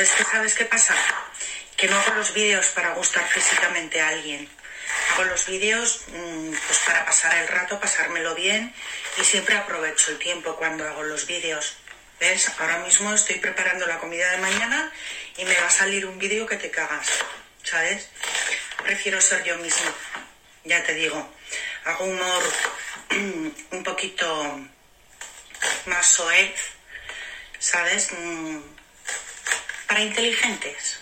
Es que, ¿sabes qué pasa? Que no hago los vídeos para gustar físicamente a alguien. Hago los vídeos mm, pues para pasar el rato, pasármelo bien y siempre aprovecho el tiempo cuando hago los vídeos. ¿Ves? Ahora mismo estoy preparando la comida de mañana y me va a salir un vídeo que te cagas. ¿Sabes? Prefiero ser yo misma. Ya te digo. Hago humor un poquito más soez. ¿Sabes? Para inteligentes.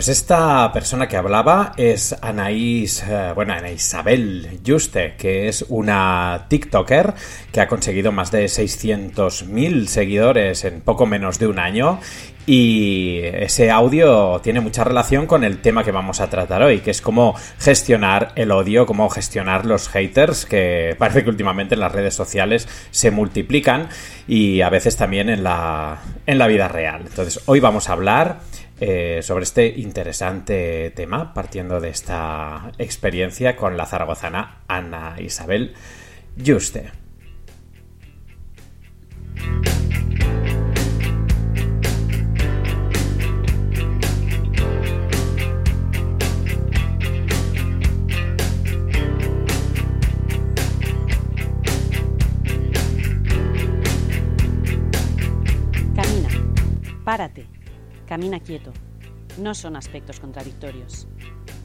Pues esta persona que hablaba es Anaís, eh, bueno, Ana Isabel Juste, que es una TikToker que ha conseguido más de 600.000 seguidores en poco menos de un año y ese audio tiene mucha relación con el tema que vamos a tratar hoy, que es cómo gestionar el odio, cómo gestionar los haters, que parece que últimamente en las redes sociales se multiplican y a veces también en la, en la vida real. Entonces, hoy vamos a hablar eh, sobre este interesante tema, partiendo de esta experiencia con la zaragozana Ana Isabel Juste. Párate, camina quieto. No son aspectos contradictorios.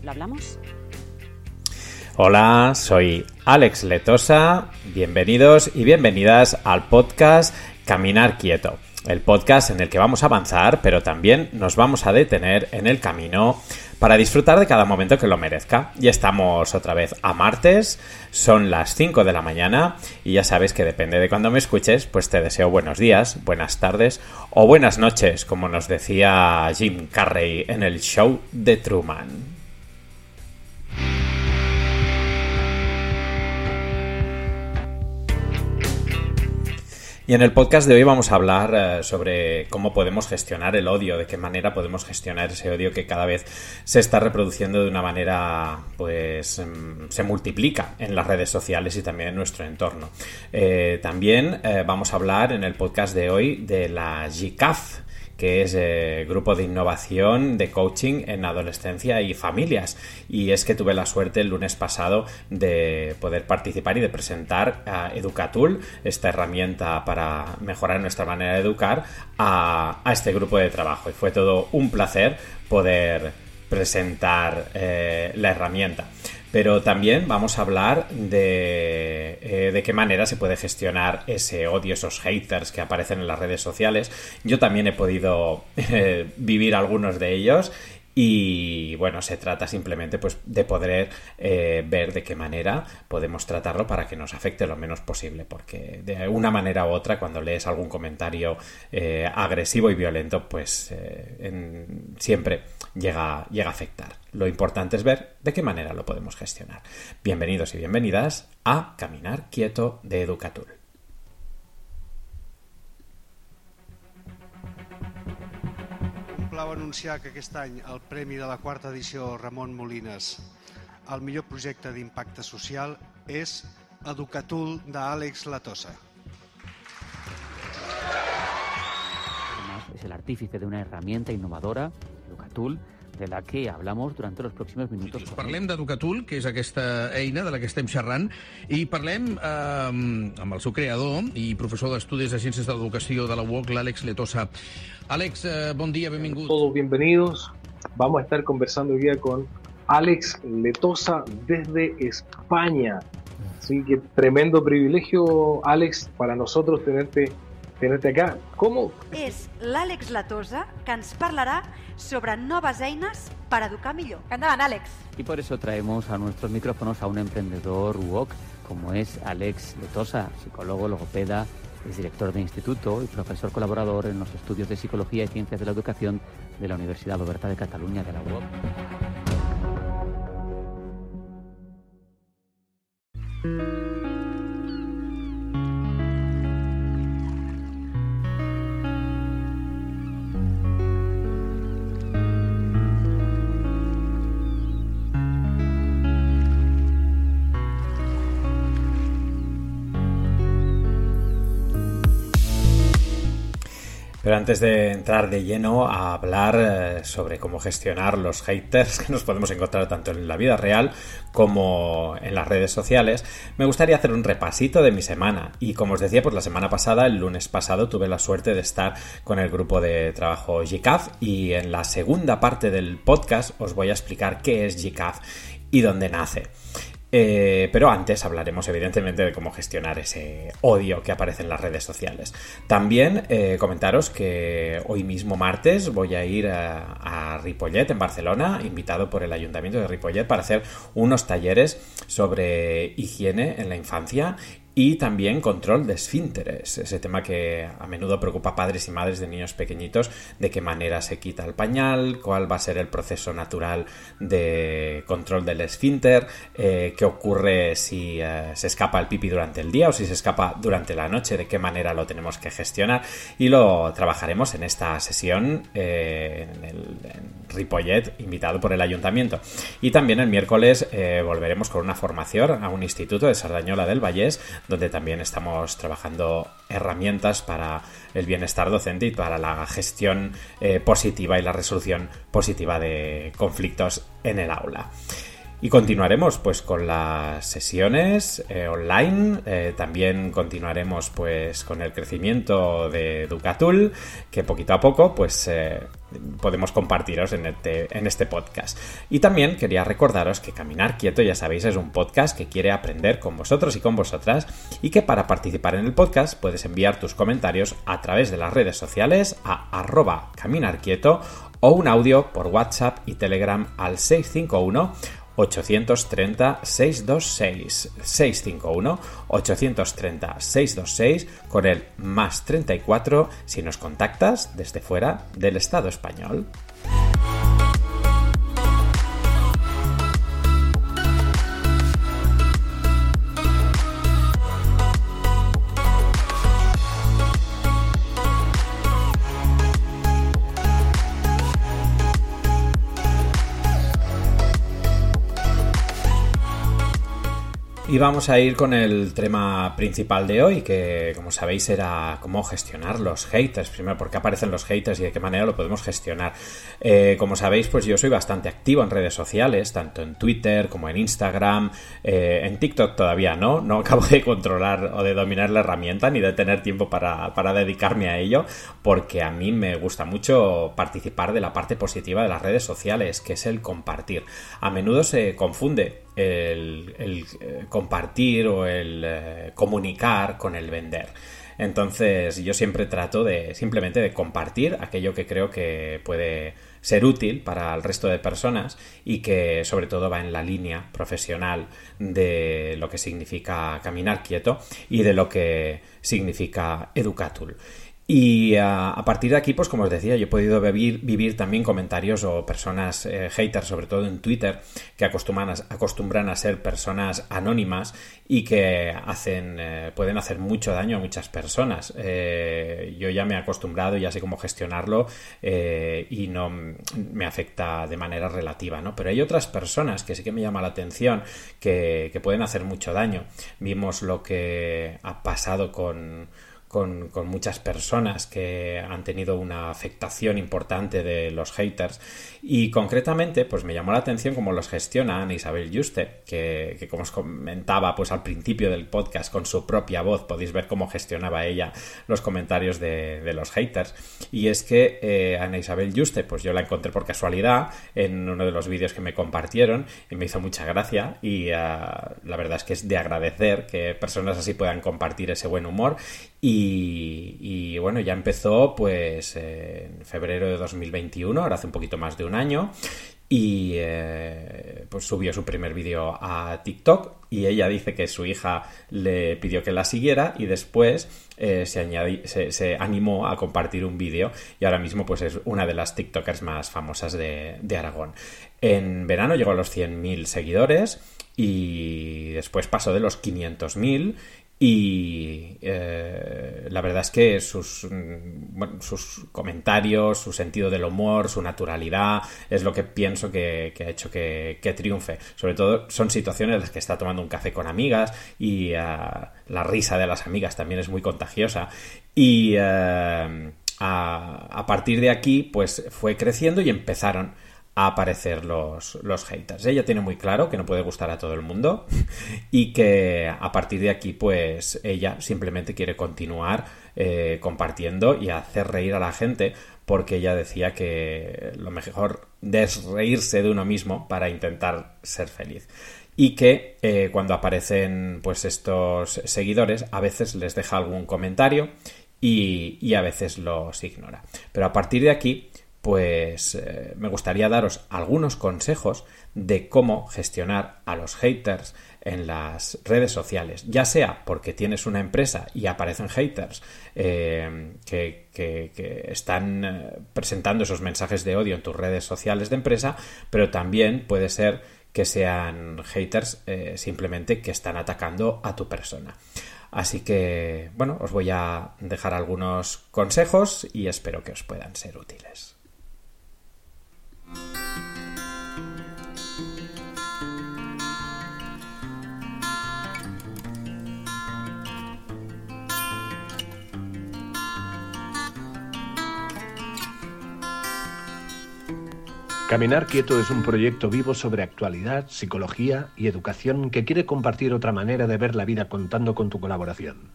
¿Lo hablamos? Hola, soy Alex Letosa. Bienvenidos y bienvenidas al podcast Caminar Quieto. El podcast en el que vamos a avanzar, pero también nos vamos a detener en el camino para disfrutar de cada momento que lo merezca. Y estamos otra vez a martes, son las 5 de la mañana y ya sabes que depende de cuando me escuches, pues te deseo buenos días, buenas tardes o buenas noches, como nos decía Jim Carrey en el show de Truman. Y en el podcast de hoy vamos a hablar eh, sobre cómo podemos gestionar el odio, de qué manera podemos gestionar ese odio que cada vez se está reproduciendo de una manera, pues, mm, se multiplica en las redes sociales y también en nuestro entorno. Eh, también eh, vamos a hablar en el podcast de hoy de la GCAF, que es eh, Grupo de Innovación de Coaching en Adolescencia y Familias. Y es que tuve la suerte el lunes pasado de poder participar y de presentar a Educatul, esta herramienta para mejorar nuestra manera de educar, a, a este grupo de trabajo. Y fue todo un placer poder presentar eh, la herramienta. Pero también vamos a hablar de, eh, de qué manera se puede gestionar ese odio, esos haters que aparecen en las redes sociales. Yo también he podido eh, vivir algunos de ellos y bueno, se trata simplemente pues, de poder eh, ver de qué manera podemos tratarlo para que nos afecte lo menos posible, porque de una manera u otra, cuando lees algún comentario agresivo y violento, pues siempre llega, llega a afectar. Lo importante es ver de qué manera lo podemos gestionar. Bienvenidos y bienvenidas a Caminar Quieto de Educatul. Em plau anunciar que aquest any el premi de la quarta edició Ramon Molines al millor projecte d'impacte social és Educatul d'Àlex Latosa. Es el artífice de una herramienta innovadora, Educatul, de la que hablamos durante los próximos minutos. Doncs parlem d'Educatul, que és aquesta eina de la que estem xerrant, i parlem eh, amb el seu creador i professor d'Estudis de Ciències de l'Educació de la UOC, l'Àlex Letosa. Àlex, eh, bon dia, benvingut. Todos bienvenidos. Vamos a estar conversando hoy día con Alex Letosa desde España. Así que tremendo privilegio, Alex, para nosotros tenerte, tenerte acá. ¿Cómo? És l'Àlex Latosa que ens parlarà sobre noves eines per educar millor. Endavant, Àlex. Y por eso traemos a nuestros micrófonos a un emprendedor UOC, como es Alex Letosa, psicólogo, logopeda, es director de instituto y profesor colaborador en los estudios de Psicología y Ciencias de la Educación de la Universidad Oberta de Cataluña de la UOC. Antes de entrar de lleno a hablar eh, sobre cómo gestionar los haters que nos podemos encontrar tanto en la vida real como en las redes sociales, me gustaría hacer un repasito de mi semana. Y como os decía, pues la semana pasada, el lunes pasado, tuve la suerte de estar con el grupo de trabajo GCAF y en la segunda parte del podcast os voy a explicar qué es GCAF y dónde nace. Eh, pero antes hablaremos evidentemente de cómo gestionar ese odio que aparece en las redes sociales. También eh, comentaros que hoy mismo martes voy a ir a, a, Ripollet en Barcelona, invitado por el Ayuntamiento de Ripollet para hacer unos talleres sobre higiene en la infancia y también control de esfínteres, ese tema que a menudo preocupa a padres y madres de niños pequeñitos, de qué manera se quita el pañal, cuál va a ser el proceso natural de control del esfínter, eh, qué ocurre si eh, se escapa el pipi durante el día o si se escapa durante la noche, de qué manera lo tenemos que gestionar y lo trabajaremos en esta sesión eh, en, el, en Ripollet, invitado por el ayuntamiento. Y también el miércoles volveremos con una formación a un instituto de Sardañola del Vallés donde también estamos trabajando herramientas para el bienestar docente y para la gestión eh, positiva y la resolución positiva de conflictos en el aula. Y continuaremos pues con las sesiones eh, online, eh, también continuaremos pues con el crecimiento de Educatul, que poquito a poco pues podemos compartiros en este, en este podcast. Y también quería recordaros que Caminar Quieto, ya sabéis, es un podcast que quiere aprender con vosotros y con vosotras y que para participar en el podcast puedes enviar tus comentarios a través de las redes sociales a arroba Caminar Quieto o un audio por WhatsApp y Telegram al 651 830 626 651 830 626 con el más 34 si nos contactas desde fuera del Estado español. Y vamos a ir con el tema principal de hoy, que como sabéis era cómo gestionar los haters. Primero, por qué aparecen los haters y de qué manera lo podemos gestionar. Eh, como sabéis, pues yo soy bastante activo en redes sociales, tanto en Twitter como en Instagram. Eh, en TikTok todavía no, no acabo de controlar o de dominar la herramienta ni de tener tiempo para, para dedicarme a ello, porque a mí me gusta mucho participar de la parte positiva de las redes sociales, que es el compartir. A menudo se confunde el, eh, compartir o el eh, comunicar con el vender. Entonces yo siempre trato de simplemente de compartir aquello que creo que puede ser útil para el resto de personas y que sobre todo va en la línea profesional de lo que significa caminar quieto y de lo que significa Educatul. Y a, partir de aquí, pues como os decía, yo he podido vivir, también comentarios o personas eh, haters, sobre todo en Twitter, que acostumbran a, acostumbran a ser personas anónimas y que hacen, eh, pueden hacer mucho daño a muchas personas. Eh, yo ya me he acostumbrado, ya sé cómo gestionarlo y no me afecta de manera relativa, ¿no? Pero hay otras personas que sí que me llama la atención que, que pueden hacer mucho daño. Vimos lo que ha pasado con con, muchas personas que han tenido una afectación importante de los haters. Y concretamente pues me llamó la atención cómo los gestiona Ana Isabel Juste que, como os comentaba pues al principio del podcast con su propia voz podéis ver cómo gestionaba ella los comentarios de, los haters. Y es que eh, Ana Isabel Juste pues yo la encontré por casualidad en uno de los vídeos que me compartieron y me hizo mucha gracia y ah, la verdad es que es de agradecer que personas así puedan compartir ese buen humor y, bueno, ya empezó pues en febrero de 2021, ahora hace un poquito más de un año, y eh, pues subió su primer vídeo a TikTok y ella dice que su hija le pidió que la siguiera y después eh, se, se, animó a compartir un vídeo y ahora mismo pues es una de las TikTokers más famosas de, de Aragón. En verano llegó a los 100.000 seguidores y después pasó de los 500.000 y eh, la verdad es que sus, mm, sus comentarios, su sentido del humor, su naturalidad, es lo que pienso que, ha hecho que, triunfe. Sobre todo son situaciones en las que está tomando un café con amigas y eh, la risa de las amigas también es muy contagiosa. Y eh, a partir de aquí, pues fue creciendo y empezaron a aparecer los, los haters. Ella tiene muy claro que no puede gustar a todo el mundo y que a partir de aquí pues ella simplemente quiere continuar eh, compartiendo y hacer reír a la gente porque ella decía que lo mejor es reírse de uno mismo para intentar ser feliz y que eh, cuando aparecen pues estos seguidores a veces les deja algún comentario y, y a veces los ignora pero a partir de aquí pues eh, me gustaría daros algunos consejos de cómo gestionar a los haters en las redes sociales, ya sea porque tienes una empresa y aparecen haters eh, que, están eh, presentando esos mensajes de odio en tus redes sociales de empresa, pero también puede ser que sean haters simplemente que están atacando a tu persona. Así que, bueno, os voy a dejar algunos consejos y espero que os puedan ser útiles. Caminar Quieto es un proyecto vivo sobre actualidad, psicología y educación que quiere compartir otra manera de ver la vida contando con tu colaboración.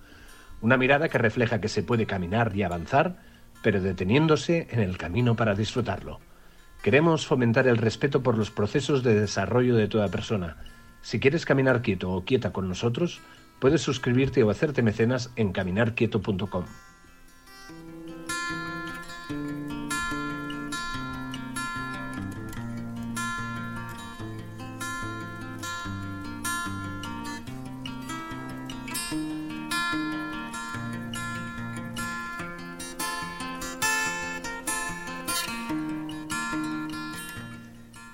Una mirada que refleja que se puede caminar y avanzar, pero deteniéndose en el camino para disfrutarlo. Queremos fomentar el respeto por los procesos de desarrollo de toda persona. Si quieres caminar quieto o quieta con nosotros, puedes suscribirte o hacerte mecenas en caminarquieto.com.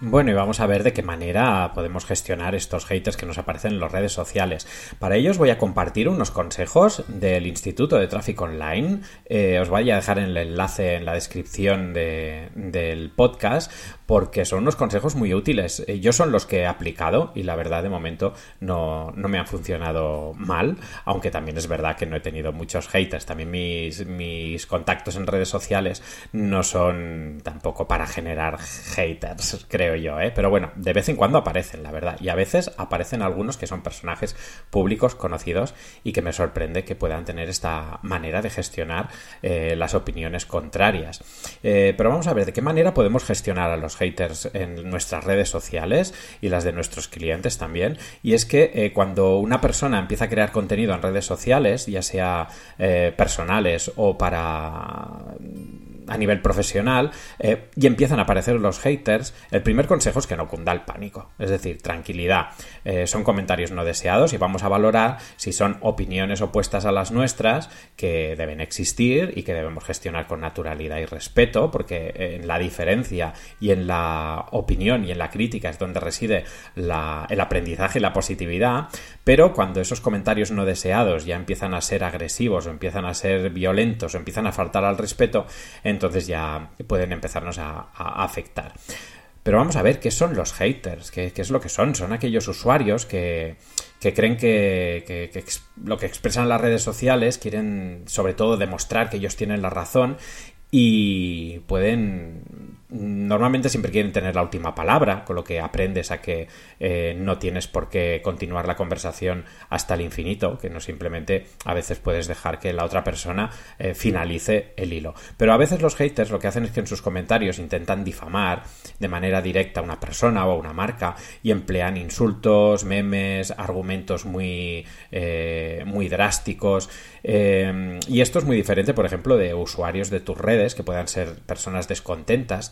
Bueno, y vamos a ver de qué manera podemos gestionar estos haters que nos aparecen en las redes sociales. Para ello os voy a compartir unos consejos del Instituto de Tráfico Online. Eh, os voy a dejar el enlace en la descripción del podcast porque son unos consejos muy útiles. Eh, yo son los que he aplicado y la verdad de momento no, me han funcionado mal, aunque también es verdad que no he tenido muchos haters. También mis, mis contactos en redes sociales no son tampoco para generar haters, yo, ¿eh? Pero bueno, de vez en cuando aparecen, la verdad. Y a veces aparecen algunos que son personajes públicos conocidos y que me sorprende que puedan tener esta manera de gestionar eh, las opiniones contrarias. Eh, pero vamos a ver de qué manera podemos gestionar a los haters en nuestras redes sociales y las de nuestros clientes también. Y es que eh, cuando una persona empieza a crear contenido en redes sociales, ya sea personales o para a nivel profesional eh, y empiezan a aparecer los haters, el primer consejo es que no cunda el pánico. Es decir, tranquilidad. Eh, son comentarios no deseados y vamos a valorar si son opiniones opuestas a las nuestras que deben existir y que debemos gestionar con naturalidad y respeto, porque en la diferencia y en la opinión y en la crítica es donde reside el aprendizaje y la positividad, pero cuando esos comentarios no deseados ya empiezan a ser agresivos o empiezan a ser violentos o empiezan a faltar al respeto, entonces ya pueden empezarnos a, afectar. Pero vamos a ver qué son los haters, qué, es lo que son. Son aquellos usuarios que, creen que, lo que expresan las redes sociales quieren sobre todo demostrar que ellos tienen la razón y pueden normalmente siempre quieren tener la última palabra, con lo que aprendes a que eh, no tienes por qué continuar la conversación hasta el infinito, que no simplemente a veces puedes dejar que la otra persona eh, finalice el hilo. Pero a veces los haters lo que hacen es que en sus comentarios intentan difamar de manera directa a una persona o a una marca y emplean insultos, memes, argumentos muy, eh, muy drásticos. y esto es muy diferente, por ejemplo, de usuarios de tus redes que puedan ser personas descontentas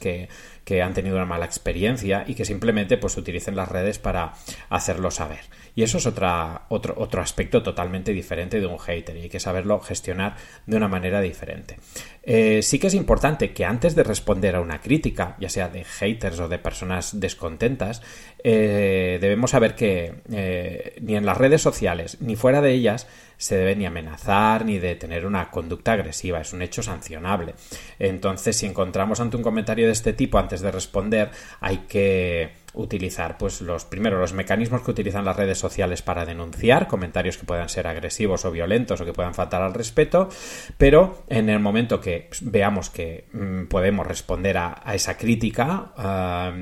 que, han tenido una mala experiencia y que simplemente pues utilicen las redes para hacerlo saber. Y eso es otro, otro aspecto totalmente diferente de un hater y hay que saberlo gestionar de una manera diferente. Eh, sí que es importante que antes de responder a una crítica, ya sea de haters o de personas descontentas, eh, debemos saber que eh, ni en las redes sociales ni fuera de ellas se debe ni amenazar ni de tener una conducta agresiva, es un hecho sancionable. Entonces, si encontramos ante un comentario de este tipo antes de responder, hay que utilizar pues los primero los mecanismos que utilizan las redes sociales para denunciar comentarios que puedan ser agresivos o violentos o que puedan faltar al respeto pero en el momento que veamos que mm, podemos responder a, esa crítica ah,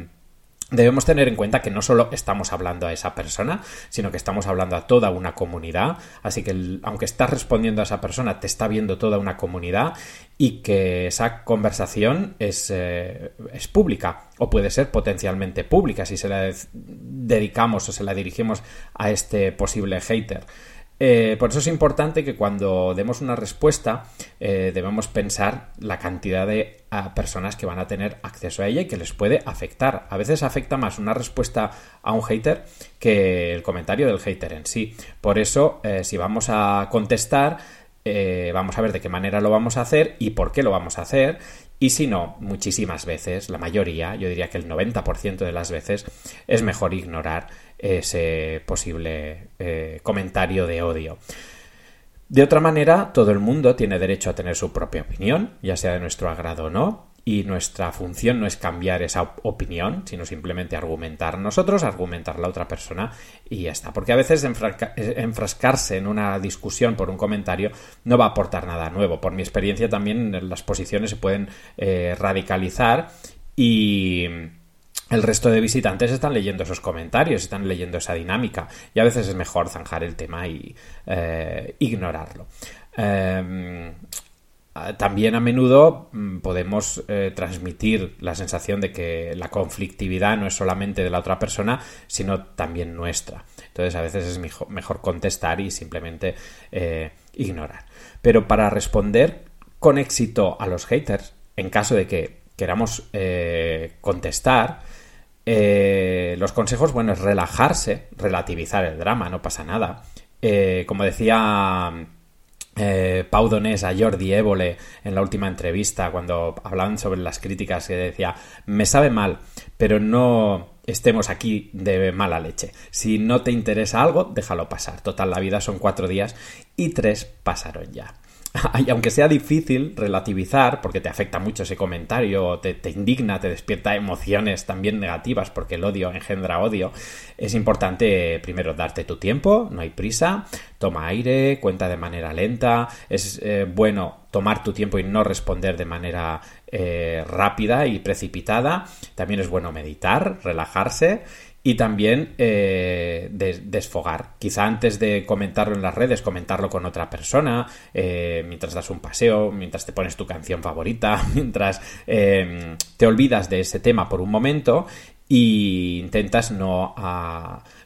Debemos tener en cuenta que no solo estamos hablando a esa persona, sino que estamos hablando a toda una comunidad. Así que aunque estás respondiendo a esa persona, te está viendo toda una comunidad y que esa conversación es, eh, es pública o puede ser potencialmente pública si se la dedicamos o se la dirigimos a este posible hater. Eh, por eso es importante que cuando demos una respuesta eh, debemos pensar la cantidad de personas que van a tener acceso a ella y que les puede afectar. A veces afecta más una respuesta a un hater que el comentario del hater en sí. Por eso, eh, si vamos a contestar, vamos a ver de qué manera lo vamos a hacer y por qué lo vamos a hacer. Y si no, muchísimas veces, la mayoría, yo diría que el 90% de las veces, es mejor ignorar ese posible eh, comentario de odio. De otra manera, todo el mundo tiene derecho a tener su propia opinión, ya sea de nuestro agrado o no, y nuestra función no es cambiar esa opinión, sino simplemente argumentar nosotros, argumentar la otra persona y ya está. Porque a veces enfrascarse en una discusión por un comentario no va a aportar nada nuevo. Por mi experiencia también las posiciones se pueden eh, radicalizar y el resto de visitantes están leyendo esos comentarios, están leyendo esa dinámica y a veces es mejor zanjar el tema y eh, ignorarlo. Em, también a menudo mm, podemos eh, transmitir la sensación de que la conflictividad no es solamente de la otra persona, sino también nuestra. Entonces a veces es mejor, contestar y simplemente eh, ignorar. Pero para responder con éxito a los haters, en caso de que queramos contestar, eh, los consejos, bueno, es relajarse, relativizar el drama, no pasa nada. Eh, como decía eh, Pau Donés a Jordi Évole en la última entrevista, cuando hablaban sobre las críticas, que decía, me sabe mal, pero no estemos aquí de mala leche. Si no te interesa algo, déjalo pasar. Total, la vida son cuatro días y tres pasaron ya. y aunque sea difícil relativizar, porque te afecta mucho ese comentario, te, indigna, te despierta emociones también negativas, porque el odio engendra odio, es importante primero darte tu tiempo, no hay prisa, toma aire, cuenta de manera lenta, es eh, bueno tomar tu tiempo y no responder de manera eh, rápida y precipitada, también es bueno meditar, relajarse y también eh, desfogar. Quizá antes de comentarlo en las redes, comentarlo con otra persona, eh, mientras das un paseo, mientras te pones tu canción favorita, mientras em, te olvidas de ese tema por un momento y intentas no,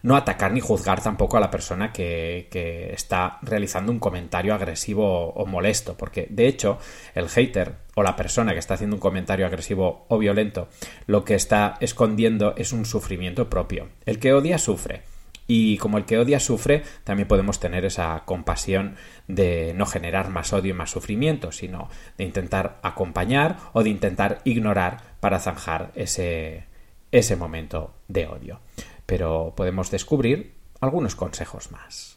no atacar ni juzgar tampoco a la persona que, que está realizando un comentario agresivo o molesto, porque de hecho el hater o la persona que está haciendo un comentario agresivo o violento lo que está escondiendo es un sufrimiento propio. El que odia sufre. Y como el que odia sufre, también podemos tener esa compasión de no generar más odio y más sufrimiento, sino de intentar acompañar o de intentar ignorar para zanjar ese, ese momento de odio. Pero podemos descubrir algunos consejos más.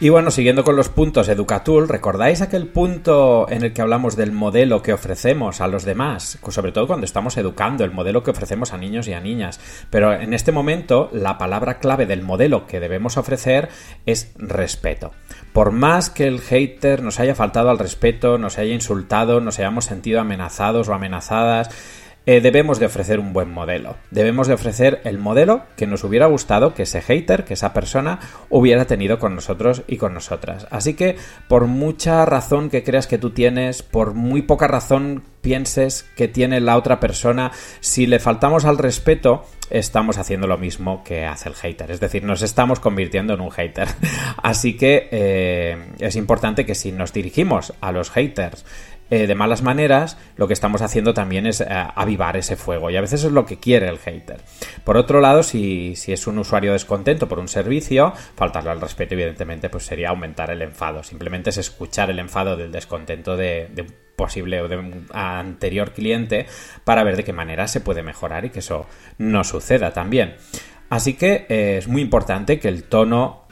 Y bueno, siguiendo con los puntos Educatul, ¿recordáis aquel punto en el que hablamos del modelo que ofrecemos a los demás? Sobre todo cuando estamos educando, el modelo que ofrecemos a niños y a niñas. Pero en este momento, la palabra clave del modelo que debemos ofrecer es respeto. Por más que el hater nos haya faltado al respeto, nos haya insultado, nos hayamos sentido amenazados o amenazadas, eh, debemos de ofrecer un buen modelo. Debemos de ofrecer el modelo que nos hubiera gustado que ese hater, que esa persona hubiera tenido con nosotros y con nosotras. Así que por mucha razón que creas que tú tienes, por muy poca razón pienses que tiene la otra persona, si le faltamos al respeto, estamos haciendo lo mismo que hace el hater. Es decir, nos estamos convirtiendo en un hater. Así que eh, es importante que si nos dirigimos a los haters eh, de malas maneras, lo que estamos haciendo también es eh, avivar ese fuego. Y a veces es lo que quiere el hater. Por otro lado, si, es un usuario descontento por un servicio, faltarle al respeto, evidentemente, pues sería aumentar el enfado. Simplemente es escuchar el enfado del descontento de, un posible o de un anterior cliente para ver de qué manera se puede mejorar y que eso no suceda también. Así que eh, es muy importante que el tono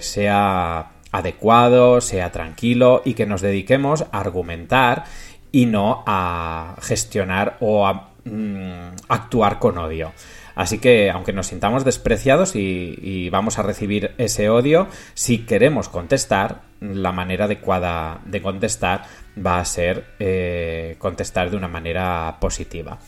sea adecuado, sea tranquilo y que nos dediquemos a argumentar y no a gestionar o a mm, actuar con odio. Así que, aunque nos sintamos despreciados y, vamos a recibir ese odio, si queremos contestar, la manera adecuada de contestar va a ser eh, contestar de una manera positiva.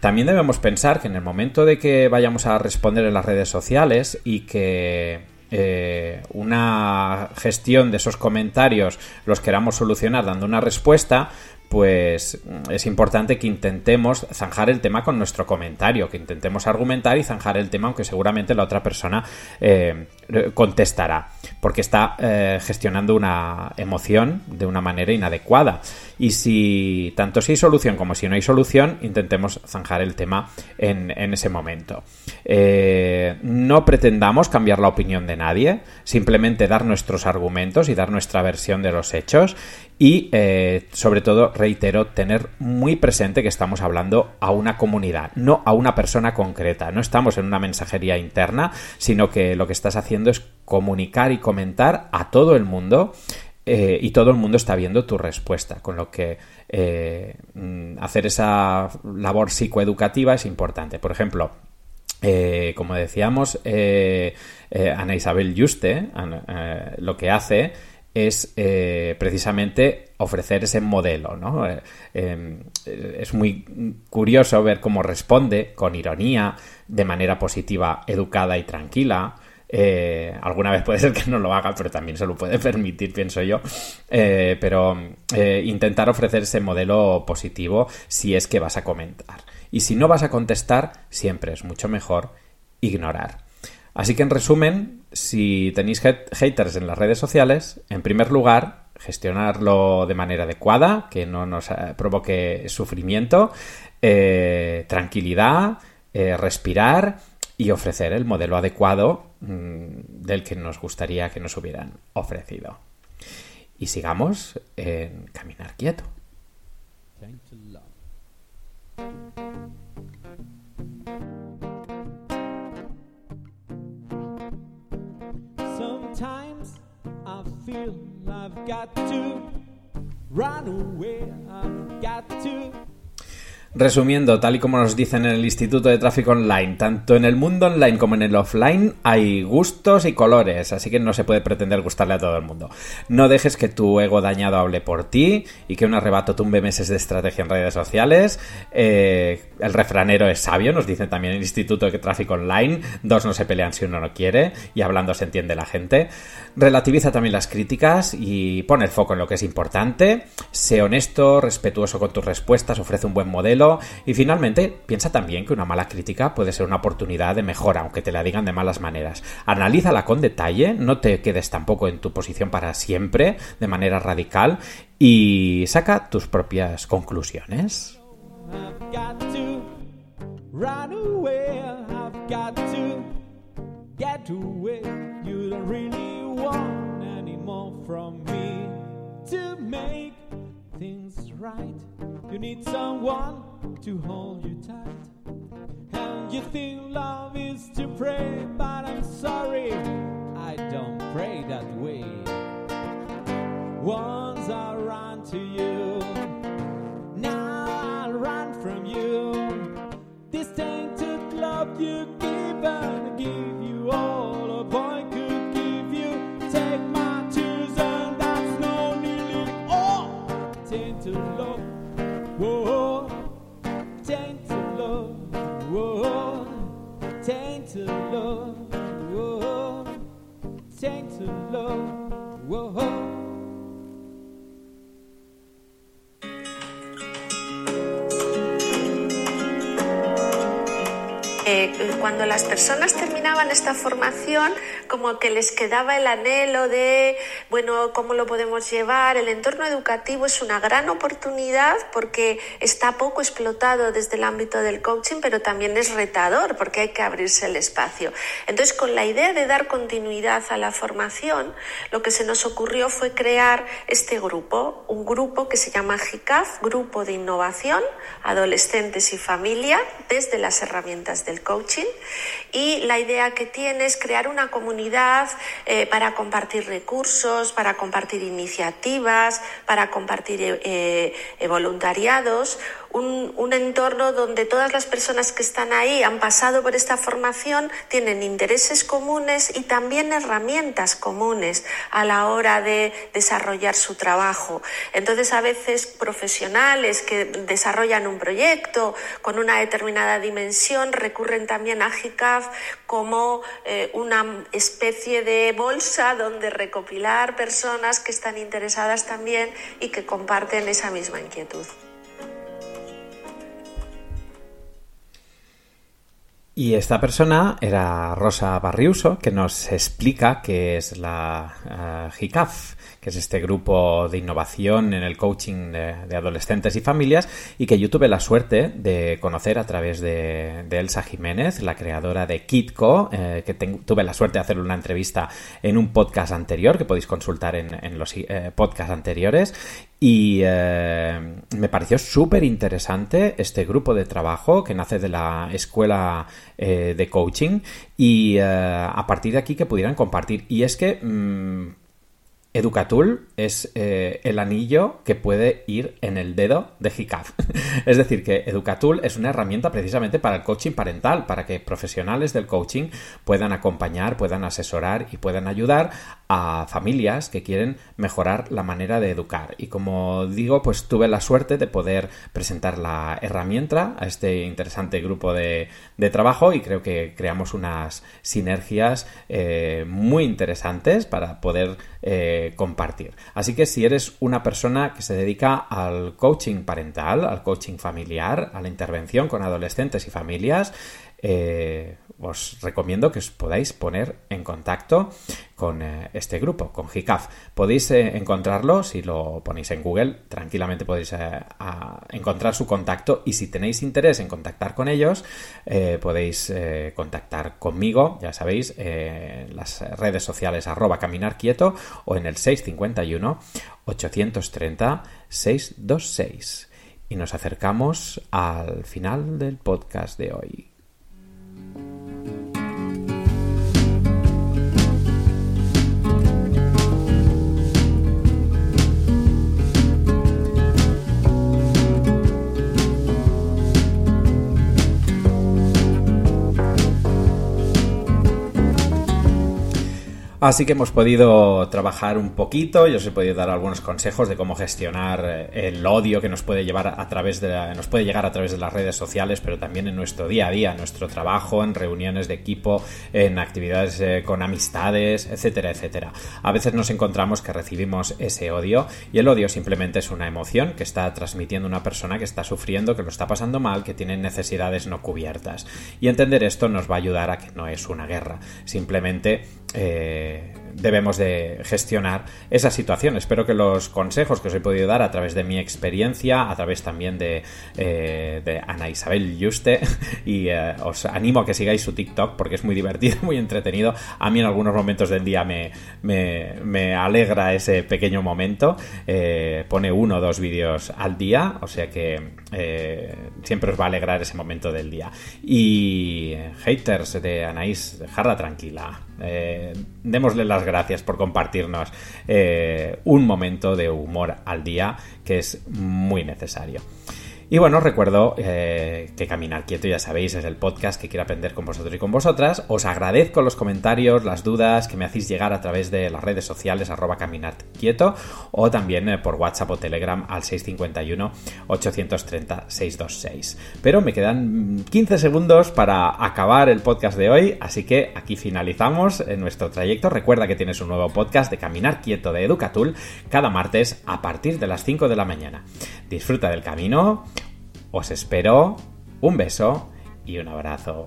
También debemos pensar que en el momento de que vayamos a responder en las redes sociales y que eh, una gestión de esos comentarios los queramos solucionar dando una respuesta, pues es importante que intentemos zanjar el tema con nuestro comentario, que intentemos argumentar y zanjar el tema, aunque seguramente la otra persona eh, contestará, porque está eh, gestionando una emoción de una manera inadecuada. Y si tanto si hay solución como si no hay solución, intentemos zanjar el tema en, ese momento. Eh, no pretendamos cambiar la opinión de nadie, simplemente dar nuestros argumentos y dar nuestra versión de los hechos y eh, sobre todo, reitero, tener muy presente que estamos hablando a una comunidad, no a una persona concreta. No estamos en una mensajería interna, sino que lo que estás haciendo es comunicar y comentar a todo el mundo eh, y todo el mundo está viendo tu respuesta, con lo que eh, mm, hacer esa labor psicoeducativa es importante. Por ejemplo, como decíamos, Ana Isabel Juste lo que hace es eh, precisamente ofrecer ese modelo. ¿no? Eh, em, es muy curioso ver cómo responde con ironía, de manera positiva, educada y tranquila. Eh, alguna vez puede ser que no lo haga, pero también se lo puede permitir, pienso yo. pero intentar ofrecer ese modelo positivo si es que vas a comentar. Y si no vas a contestar, siempre es mucho mejor ignorar. Así que en resumen, si tenéis haters en las redes sociales, en primer lugar, gestionarlo de manera adecuada, que no nos eh, provoque sufrimiento, eh, tranquilidad, eh, respirar y ofrecer el modelo adecuado mm, del que nos gustaría que nos hubieran ofrecido. Y sigamos en caminar quieto. Resumiendo, tal y como nos dicen en el Instituto de Tráfico Online, tanto en el mundo online como en el offline hay gustos y colores, así que no se puede pretender gustarle a todo el mundo. No dejes que tu ego dañado hable por ti y que un arrebato tumbe meses de estrategia en redes sociales. Eh, el refranero es sabio, nos dicen también el Instituto de Tráfico Online, dos no se pelean si uno no quiere y hablando se entiende la gente. Relativiza también las críticas y pone el foco en lo que es importante. Sé honesto, respetuoso con tus respuestas, ofrece un buen modelo y finalmente, piensa también que una mala crítica puede ser una oportunidad de mejora, aunque te la digan de malas maneras. Analízala con detalle, no te quedes tampoco en tu posición para siempre, de manera radical, y saca tus propias conclusiones. You to hold you tight. And you think love is to pray, but I'm sorry, I don't pray that way. Once I ran to you, now I'll run from you. This tainted love you Eh, cuando las personas terminaban esta formación, como que les quedaba el anhelo de, bueno, ¿cómo lo podemos llevar? El entorno educativo es una gran oportunidad porque está poco explotado desde el ámbito del coaching, pero también es retador porque hay que abrirse el espacio. Entonces, con la idea de dar continuidad a la formación, lo que se nos ocurrió fue crear este grupo, un grupo que se llama GICAF, Grupo de Innovación, Adolescentes y Familia, desde las herramientas del coaching y la idea que tiene es crear una comunidad eh, para compartir recursos, para compartir iniciativas, para compartir eh, eh, voluntariados, un, entorno donde todas las personas que están ahí han pasado por esta formación, tienen intereses comunes y también herramientas comunes a la hora de desarrollar su trabajo. Entonces, a veces profesionales que desarrollan un proyecto con una determinada dimensión recurren también a GICAF como eh, una especie de bolsa donde recopilar personas que están interesadas también y que comparten esa misma inquietud. Y esta persona era Rosa Barriuso, que nos explica qué es la uh, GICAF, que es este grupo de innovación en el coaching de, adolescentes y familias, y que yo tuve la suerte de conocer a través de, Elsa Jiménez, la creadora de Kitco, eh, que tuve la suerte de hacer una entrevista en un podcast anterior, que podéis consultar en, los eh, podcasts anteriores, y eh, me pareció súper interesante este grupo de trabajo que nace de la escuela de coaching y a partir de aquí que pudieran compartir. Y es que mmm, Educatul es eh, el anillo que puede ir en el dedo de GICAF. es decir, que Educatul es una herramienta precisamente para el coaching parental, para que profesionales del coaching puedan acompañar, puedan asesorar y puedan ayudar a familias que quieren mejorar la manera de educar. Y como digo, pues tuve la suerte de poder presentar la herramienta a este interesante grupo de, de trabajo y creo que creamos unas sinergias eh, muy interesantes para poder eh, compartir. Así que si eres una persona que se dedica al coaching parental, al coaching familiar, a la intervención con adolescentes y familias, eh, os recomiendo que os podáis poner en contacto con eh, este grupo, con GICAF. Podéis eh, encontrarlo si lo ponéis en Google, tranquilamente podéis encontrar su contacto y si tenéis interés en contactar con ellos, podéis contactar conmigo, ya sabéis, en las redes sociales arroba caminar quieto o en el 651 830 626. Y nos acercamos al final del podcast de hoy. Así que hemos podido trabajar un poquito, yo os he podido dar algunos consejos de cómo gestionar eh, el odio que nos puede llevar a través de la- nos puede llegar a través de las redes sociales, pero también en nuestro día a día, en nuestro trabajo, en reuniones de equipo, en actividades eh, con amistades, etcétera, etcétera. A veces nos encontramos que recibimos ese odio y el odio simplemente es una emoción que está transmitiendo una persona que está sufriendo, que lo está pasando mal, que tiene necesidades no cubiertas. Y entender esto nos va a ayudar a que no es una guerra, simplemente eh, debemos de gestionar esa situación. Espero que los consejos que os he podido dar a través de mi experiencia, a través también de, eh, Ana Isabel Juste, y eh, os animo a que sigáis su TikTok porque es muy divertido, muy entretenido. A mí en algunos momentos del día me, me, alegra ese pequeño momento. Eh, pone uno o dos vídeos al día, o sea que siempre os va a alegrar ese momento del día. Y haters de Anaís, dejarla tranquila. Démosle las gracias por compartirnos eh, un momento de humor al día que es muy necesario. Y bueno, recuerdo eh, que Caminar Quieto, ya sabéis, es el podcast que quiero aprender con vosotros y con vosotras. Os agradezco los comentarios, las dudas que me hacéis llegar a través de las redes sociales, arroba Caminar Quieto, o también eh, por WhatsApp o Telegram al 651-830-626. Pero me quedan mm, 15 segundos para acabar el podcast de hoy, así que aquí finalizamos eh, nuestro trayecto. Recuerda que tienes un nuevo podcast de Caminar Quieto de Educatul cada martes a partir de las 5 de la mañana. Disfruta del camino, os espero, un beso y un abrazo.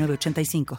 906985.